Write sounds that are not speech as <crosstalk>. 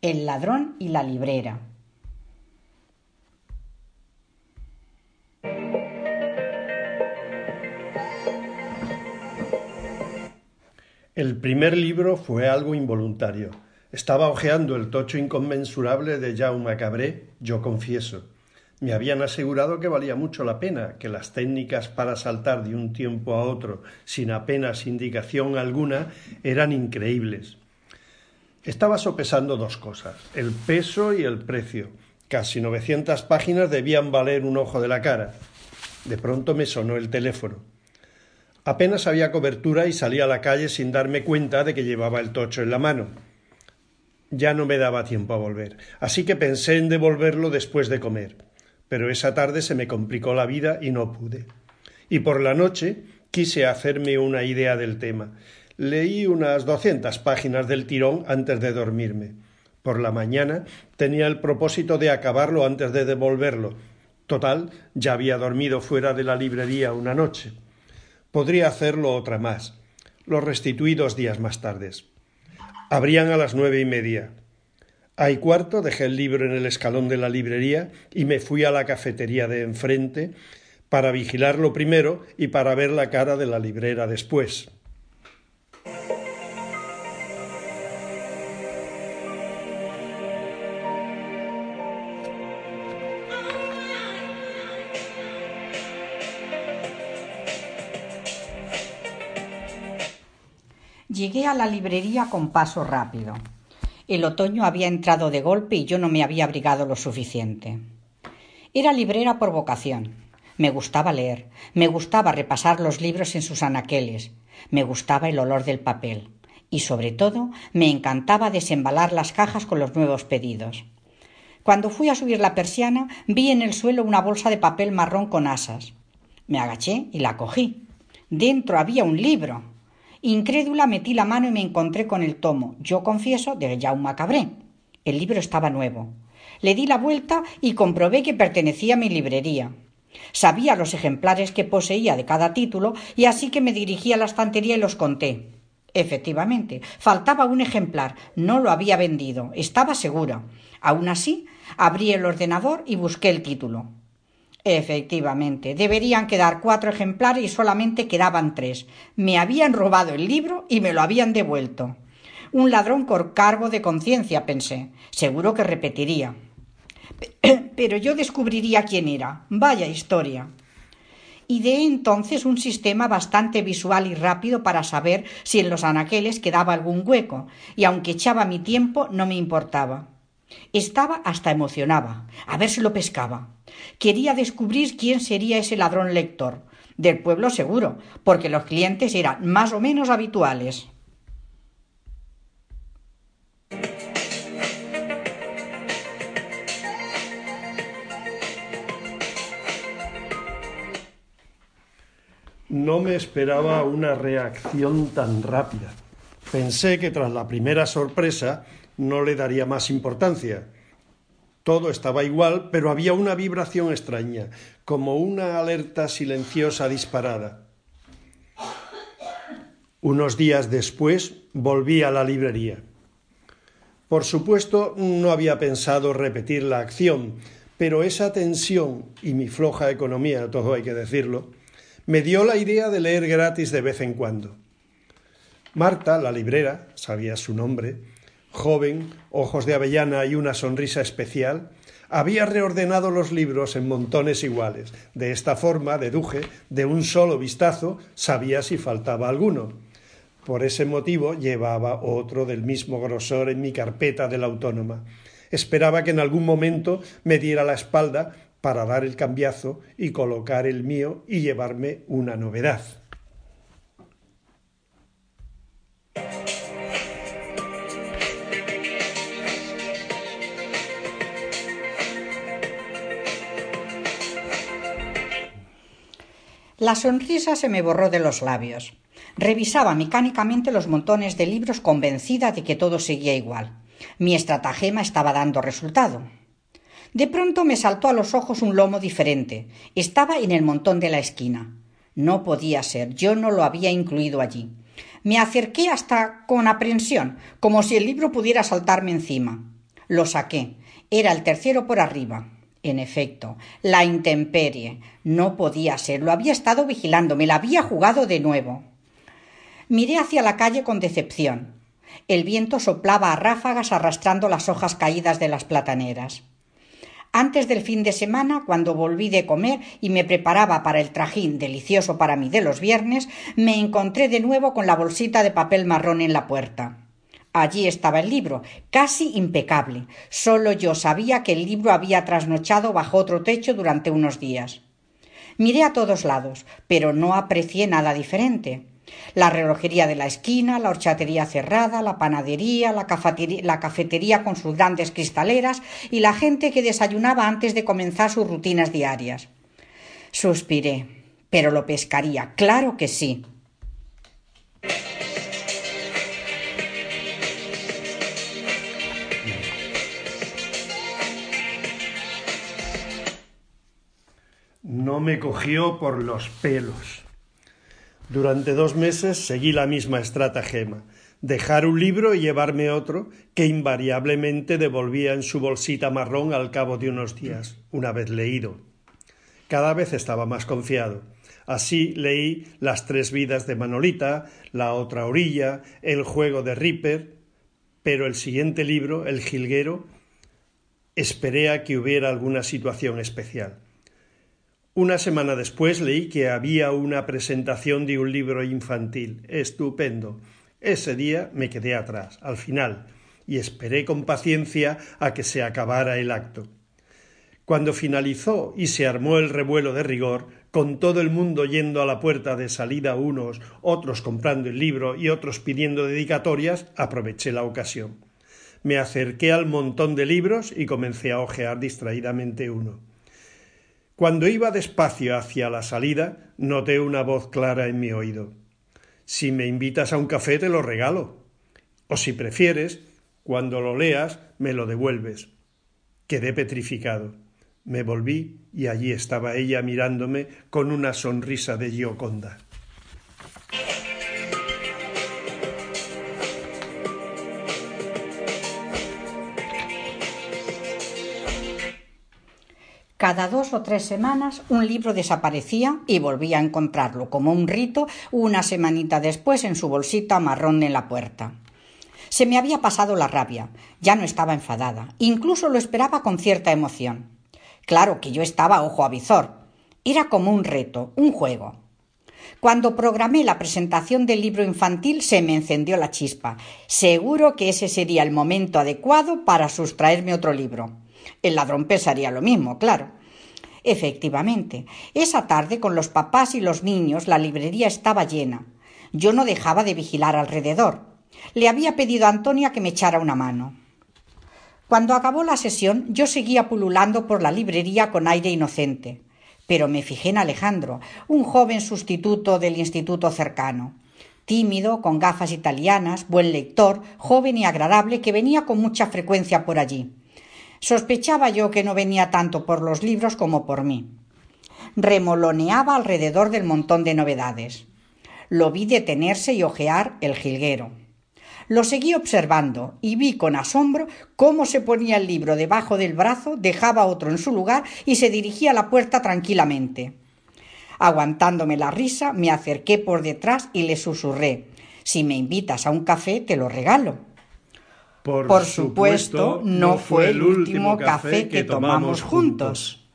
El ladrón y la librera. El primer libro fue algo involuntario. Estaba hojeando el tocho inconmensurable de Jaume Cabré, yo confieso. Me habían asegurado que valía mucho la pena, que las técnicas para saltar de un tiempo a otro sin apenas indicación alguna eran increíbles. Estaba sopesando dos cosas, el peso y el precio. Casi novecientas páginas debían valer un ojo de la cara. De pronto me sonó el teléfono. Apenas había cobertura y salí a la calle sin darme cuenta de que llevaba el tocho en la mano. Ya no me daba tiempo a volver, así que pensé en devolverlo después de comer. Pero esa tarde se me complicó la vida y no pude. Y por la noche quise hacerme una idea del tema. Leí unas doscientas páginas del tirón antes de dormirme. Por la mañana tenía el propósito de acabarlo antes de devolverlo. Total, ya había dormido fuera de la librería una noche. Podría hacerlo otra más. Lo restituí dos días más tarde. Abrían a las nueve y media. A cuarto dejé el libro en el escalón de la librería y me fui a la cafetería de enfrente para vigilarlo primero y para ver la cara de la librera después. Llegué a la librería con paso rápido. El otoño había entrado de golpe y yo no me había abrigado lo suficiente. Era librera por vocación. Me gustaba leer, me gustaba repasar los libros en sus anaqueles, me gustaba el olor del papel y sobre todo me encantaba desembalar las cajas con los nuevos pedidos. Cuando fui a subir la persiana vi en el suelo una bolsa de papel marrón con asas. Me agaché y la cogí. Dentro había un libro. Incrédula metí la mano y me encontré con el tomo, yo confieso, de Jaume Cabré. El libro estaba nuevo. Le di la vuelta y comprobé que pertenecía a mi librería. Sabía los ejemplares que poseía de cada título y así que me dirigí a la estantería y los conté. Efectivamente, faltaba un ejemplar. No lo había vendido. Estaba segura. Aún así, abrí el ordenador y busqué el título. Efectivamente, deberían quedar cuatro ejemplares y solamente quedaban tres. Me habían robado el libro y me lo habían devuelto. Un ladrón con cargo de conciencia, pensé. Seguro que repetiría. <coughs> Pero yo descubriría quién era. Vaya historia. Ideé entonces un sistema bastante visual y rápido para saber si en los anaqueles quedaba algún hueco, y aunque echaba mi tiempo, no me importaba. Estaba hasta emocionaba. A ver si lo pescaba. Quería descubrir quién sería ese ladrón lector. Del pueblo seguro, porque los clientes eran más o menos habituales. No me esperaba una reacción tan rápida. Pensé que tras la primera sorpresa no le daría más importancia. Todo estaba igual, pero había una vibración extraña, como una alerta silenciosa disparada. Unos días después volví a la librería. Por supuesto, no había pensado repetir la acción, pero esa tensión y mi floja economía, todo hay que decirlo, me dio la idea de leer gratis de vez en cuando. Marta, la librera, sabía su nombre, joven, ojos de avellana y una sonrisa especial, había reordenado los libros en montones iguales. De esta forma, deduje, de un solo vistazo, sabía si faltaba alguno. Por ese motivo llevaba otro del mismo grosor en mi carpeta de la autónoma. Esperaba que en algún momento me diera la espalda para dar el cambiazo y colocar el mío y llevarme una novedad. La sonrisa se me borró de los labios. Revisaba mecánicamente los montones de libros convencida de que todo seguía igual. Mi estratagema estaba dando resultado. De pronto me saltó a los ojos un lomo diferente. Estaba en el montón de la esquina. No podía ser, yo no lo había incluido allí. Me acerqué hasta con aprensión, como si el libro pudiera saltarme encima. Lo saqué. Era el tercero por arriba. En efecto, la intemperie. No podía ser. Lo había estado vigilando. Me la había jugado de nuevo. Miré hacia la calle con decepción. El viento soplaba a ráfagas arrastrando las hojas caídas de las plataneras. Antes del fin de semana, cuando volví de comer y me preparaba para el trajín delicioso para mí de los viernes, me encontré de nuevo con la bolsita de papel marrón en la puerta. Allí estaba el libro, casi impecable. Solo yo sabía que el libro había trasnochado bajo otro techo durante unos días. Miré a todos lados, pero no aprecié nada diferente. La relojería de la esquina, la horchatería cerrada, la panadería, la cafetería, la cafetería con sus grandes cristaleras y la gente que desayunaba antes de comenzar sus rutinas diarias. Suspiré. Pero lo pescaría, claro que sí. No me cogió por los pelos. Durante dos meses seguí la misma estratagema dejar un libro y llevarme otro que invariablemente devolvía en su bolsita marrón al cabo de unos días, una vez leído. Cada vez estaba más confiado. Así leí Las tres vidas de Manolita, La otra orilla, El juego de Ripper, pero el siguiente libro, El jilguero, esperé a que hubiera alguna situación especial. Una semana después leí que había una presentación de un libro infantil. Estupendo. Ese día me quedé atrás, al final, y esperé con paciencia a que se acabara el acto. Cuando finalizó y se armó el revuelo de rigor, con todo el mundo yendo a la puerta de salida unos, otros comprando el libro y otros pidiendo dedicatorias, aproveché la ocasión. Me acerqué al montón de libros y comencé a hojear distraídamente uno. Cuando iba despacio hacia la salida, noté una voz clara en mi oído. Si me invitas a un café te lo regalo. O si prefieres, cuando lo leas, me lo devuelves. Quedé petrificado. Me volví y allí estaba ella mirándome con una sonrisa de Gioconda. Cada dos o tres semanas un libro desaparecía y volvía a encontrarlo como un rito una semanita después en su bolsita marrón en la puerta. Se me había pasado la rabia, ya no estaba enfadada, incluso lo esperaba con cierta emoción. Claro que yo estaba ojo a visor. Era como un reto, un juego. Cuando programé la presentación del libro infantil se me encendió la chispa. Seguro que ese sería el momento adecuado para sustraerme otro libro. El ladrón pensaría lo mismo, claro. Efectivamente, esa tarde con los papás y los niños la librería estaba llena. Yo no dejaba de vigilar alrededor. Le había pedido a Antonia que me echara una mano. Cuando acabó la sesión, yo seguía pululando por la librería con aire inocente. Pero me fijé en Alejandro, un joven sustituto del instituto cercano. Tímido, con gafas italianas, buen lector, joven y agradable, que venía con mucha frecuencia por allí. Sospechaba yo que no venía tanto por los libros como por mí. Remoloneaba alrededor del montón de novedades. Lo vi detenerse y ojear el jilguero. Lo seguí observando y vi con asombro cómo se ponía el libro debajo del brazo, dejaba otro en su lugar y se dirigía a la puerta tranquilamente. Aguantándome la risa, me acerqué por detrás y le susurré Si me invitas a un café, te lo regalo. Por, supuesto, no fue el último café que tomamos juntos.